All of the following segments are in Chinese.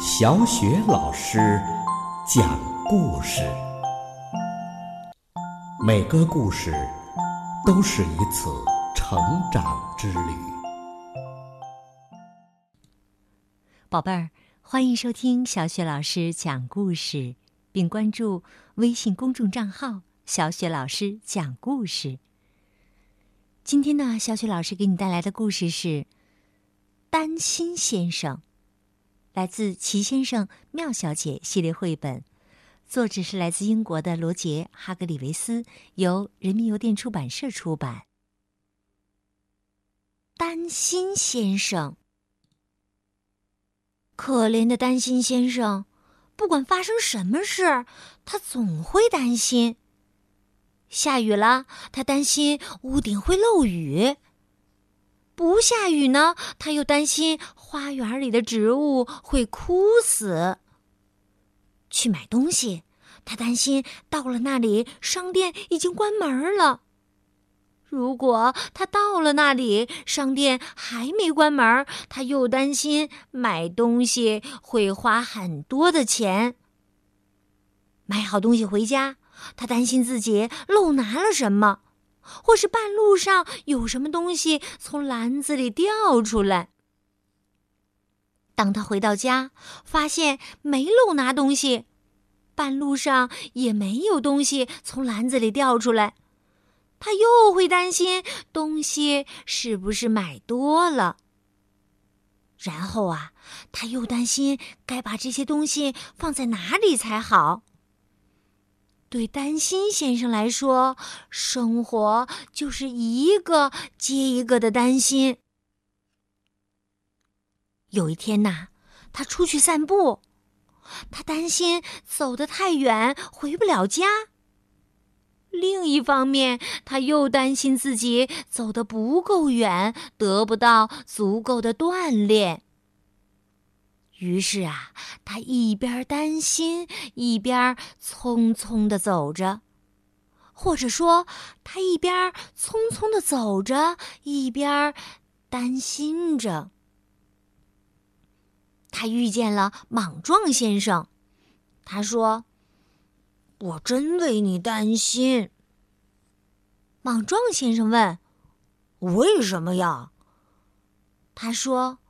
小雪老师讲故事，每个故事都是一次成长之旅。宝贝儿，欢迎收听小雪老师讲故事，并关注微信公众账号“小雪老师讲故事”。今天呢，小雪老师给你带来的故事是《担心先生》。来自《齐先生、妙小姐》系列绘本，作者是来自英国的罗杰·哈格里维斯，由人民邮电出版社出版。丹心先生，可怜的丹心先生，不管发生什么事，他总会担心。下雨了，他担心屋顶会漏雨。不下雨呢，他又担心花园里的植物会枯死。去买东西，他担心到了那里商店已经关门了。如果他到了那里商店还没关门，他又担心买东西会花很多的钱。买好东西回家，他担心自己漏拿了什么。或是半路上有什么东西从篮子里掉出来。当他回到家，发现没漏拿东西，半路上也没有东西从篮子里掉出来，他又会担心东西是不是买多了。然后啊，他又担心该把这些东西放在哪里才好。对担心先生来说，生活就是一个接一个的担心。有一天呐，他出去散步，他担心走得太远回不了家。另一方面，他又担心自己走得不够远，得不到足够的锻炼。于是啊，他一边担心，一边匆匆的走着，或者说，他一边匆匆的走着，一边担心着。他遇见了莽撞先生，他说：“我真为你担心。”莽撞先生问：“为什么呀？”他说。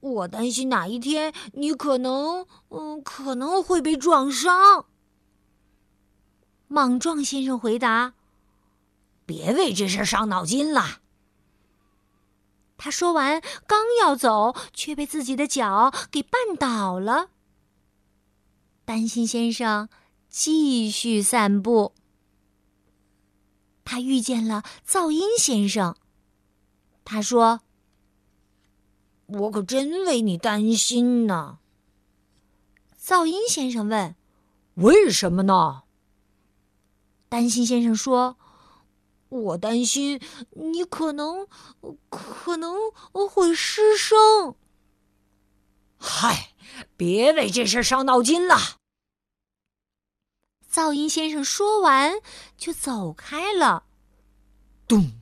我担心哪一天你可能，嗯，可能会被撞伤。莽撞先生回答：“别为这事伤脑筋了。”他说完，刚要走，却被自己的脚给绊倒了。担心先生继续散步，他遇见了噪音先生。他说。我可真为你担心呢。噪音先生问：“为什么呢？”担心先生说：“我担心你可能可能会失声。”嗨，别为这事伤脑筋了。噪音先生说完就走开了。咚，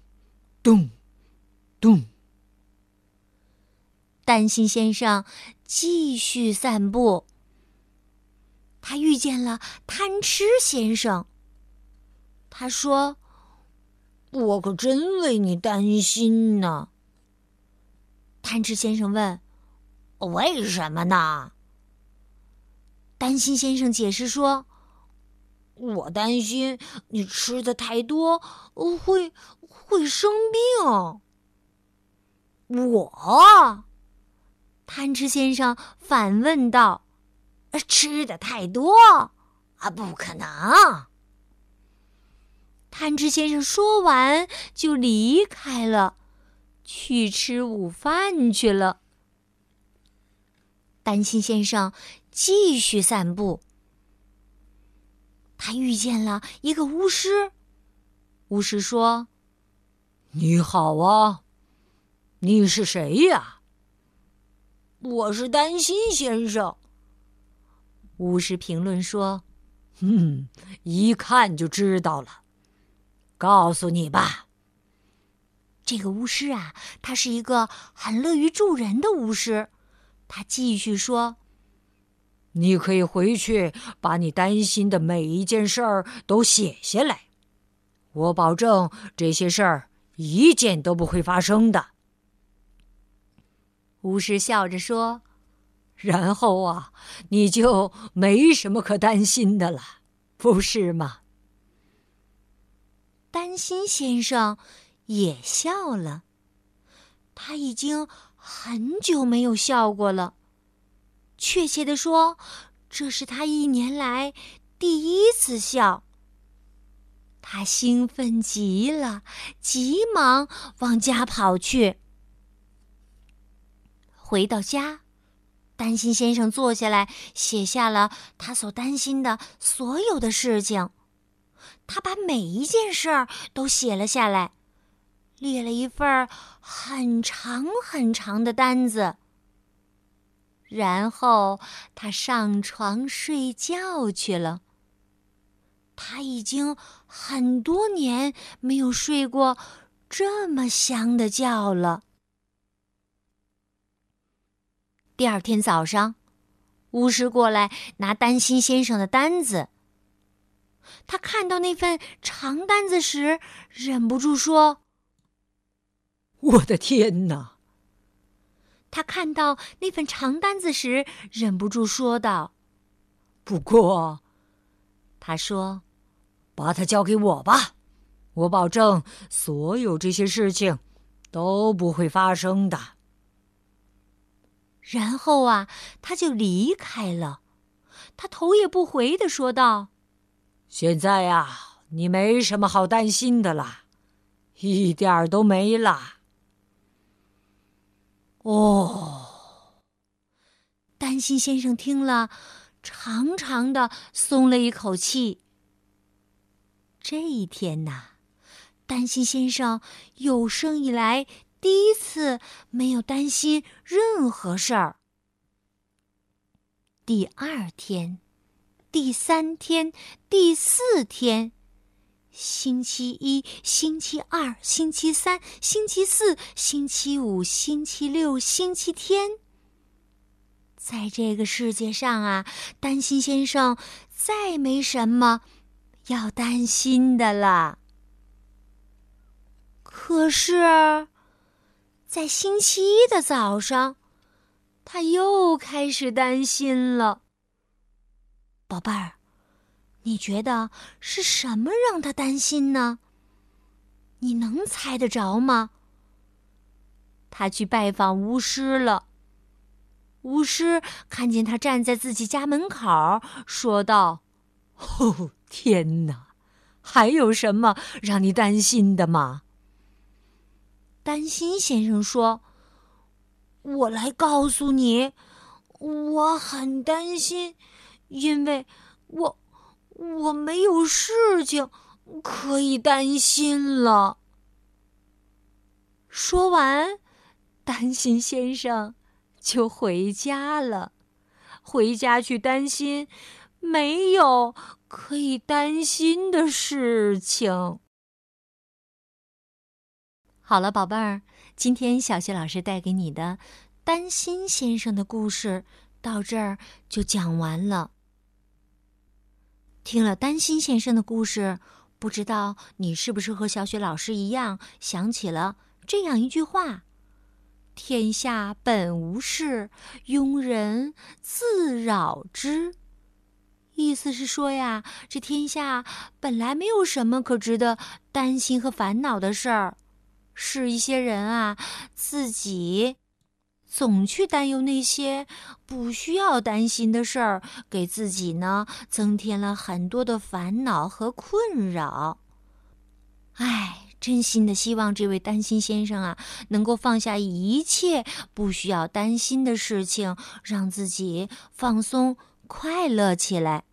咚，咚。担心先生继续散步，他遇见了贪吃先生。他说：“我可真为你担心呢。”贪吃先生问：“为什么呢？”担心先生解释说：“我担心你吃的太多，会会生病。”我。贪吃先生反问道：“吃的太多啊？不可能！”贪吃先生说完就离开了，去吃午饭去了。担心先生继续散步，他遇见了一个巫师。巫师说：“你好啊，你是谁呀？”我是担心先生。巫师评论说：“嗯，一看就知道了。告诉你吧，这个巫师啊，他是一个很乐于助人的巫师。他继续说：‘你可以回去把你担心的每一件事儿都写下来，我保证这些事儿一件都不会发生的。”巫师笑着说：“然后啊，你就没什么可担心的了，不是吗？”担心先生也笑了，他已经很久没有笑过了。确切的说，这是他一年来第一次笑。他兴奋极了，急忙往家跑去。回到家，担心先生坐下来，写下了他所担心的所有的事情。他把每一件事儿都写了下来，列了一份很长很长的单子。然后他上床睡觉去了。他已经很多年没有睡过这么香的觉了。第二天早上，巫师过来拿担心先生的单子。他看到那份长单子时，忍不住说：“我的天哪！”他看到那份长单子时，忍不住说道：“不过，他说，把它交给我吧，我保证所有这些事情都不会发生的。”然后啊，他就离开了。他头也不回的说道：“现在呀，你没什么好担心的啦，一点儿都没啦。”哦，担心先生听了，长长的松了一口气。这一天呐，担心先生有生以来。第一次没有担心任何事儿。第二天、第三天、第四天，星期一、星期二、星期三、星期四、星期五、星期六、星期天，在这个世界上啊，担心先生再没什么要担心的了。可是。在星期一的早上，他又开始担心了。宝贝儿，你觉得是什么让他担心呢？你能猜得着吗？他去拜访巫师了。巫师看见他站在自己家门口，说道：“哦，天哪，还有什么让你担心的吗？”担心先生说：“我来告诉你，我很担心，因为我我没有事情可以担心了。”说完，担心先生就回家了，回家去担心没有可以担心的事情。好了，宝贝儿，今天小雪老师带给你的担心先生的故事到这儿就讲完了。听了担心先生的故事，不知道你是不是和小雪老师一样想起了这样一句话：“天下本无事，庸人自扰之。”意思是说呀，这天下本来没有什么可值得担心和烦恼的事儿。是一些人啊，自己总去担忧那些不需要担心的事儿，给自己呢增添了很多的烦恼和困扰。唉，真心的希望这位担心先生啊，能够放下一切不需要担心的事情，让自己放松快乐起来。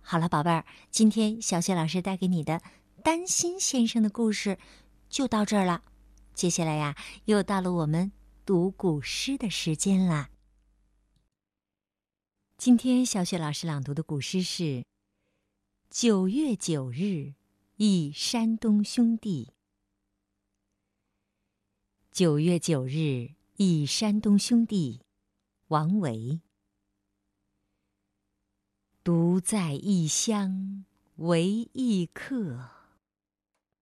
好了，宝贝儿，今天小雪老师带给你的担心先生的故事。就到这儿了，接下来呀，又到了我们读古诗的时间啦。今天小雪老师朗读的古诗是《九月九日忆山东兄弟》。九月九日忆山东兄弟，王维。独在异乡为异客，